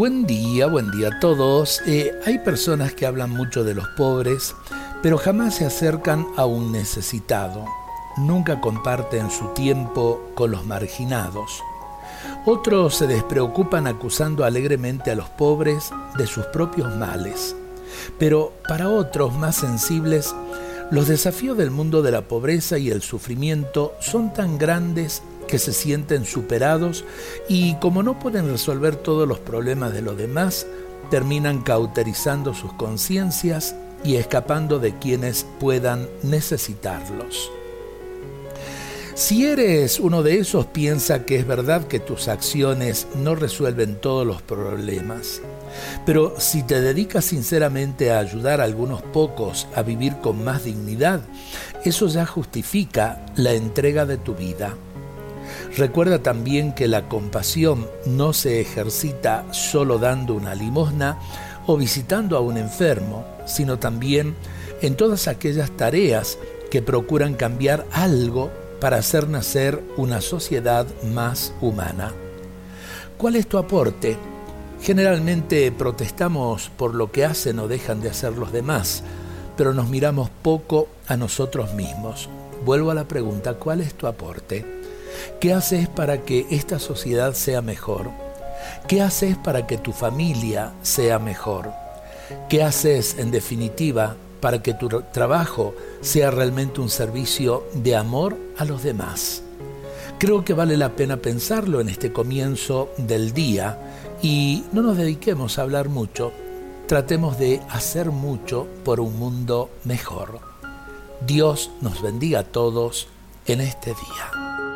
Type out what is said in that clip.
Buen día, buen día a todos. Eh, hay personas que hablan mucho de los pobres, pero jamás se acercan a un necesitado. Nunca comparten su tiempo con los marginados. Otros se despreocupan acusando alegremente a los pobres de sus propios males. Pero para otros más sensibles, los desafíos del mundo de la pobreza y el sufrimiento son tan grandes que se sienten superados y como no pueden resolver todos los problemas de los demás, terminan cauterizando sus conciencias y escapando de quienes puedan necesitarlos. Si eres uno de esos, piensa que es verdad que tus acciones no resuelven todos los problemas. Pero si te dedicas sinceramente a ayudar a algunos pocos a vivir con más dignidad, eso ya justifica la entrega de tu vida. Recuerda también que la compasión no se ejercita solo dando una limosna o visitando a un enfermo, sino también en todas aquellas tareas que procuran cambiar algo para hacer nacer una sociedad más humana. ¿Cuál es tu aporte? Generalmente protestamos por lo que hacen o dejan de hacer los demás, pero nos miramos poco a nosotros mismos. Vuelvo a la pregunta, ¿cuál es tu aporte? ¿Qué haces para que esta sociedad sea mejor? ¿Qué haces para que tu familia sea mejor? ¿Qué haces, en definitiva, para que tu trabajo sea realmente un servicio de amor a los demás? Creo que vale la pena pensarlo en este comienzo del día y no nos dediquemos a hablar mucho, tratemos de hacer mucho por un mundo mejor. Dios nos bendiga a todos en este día.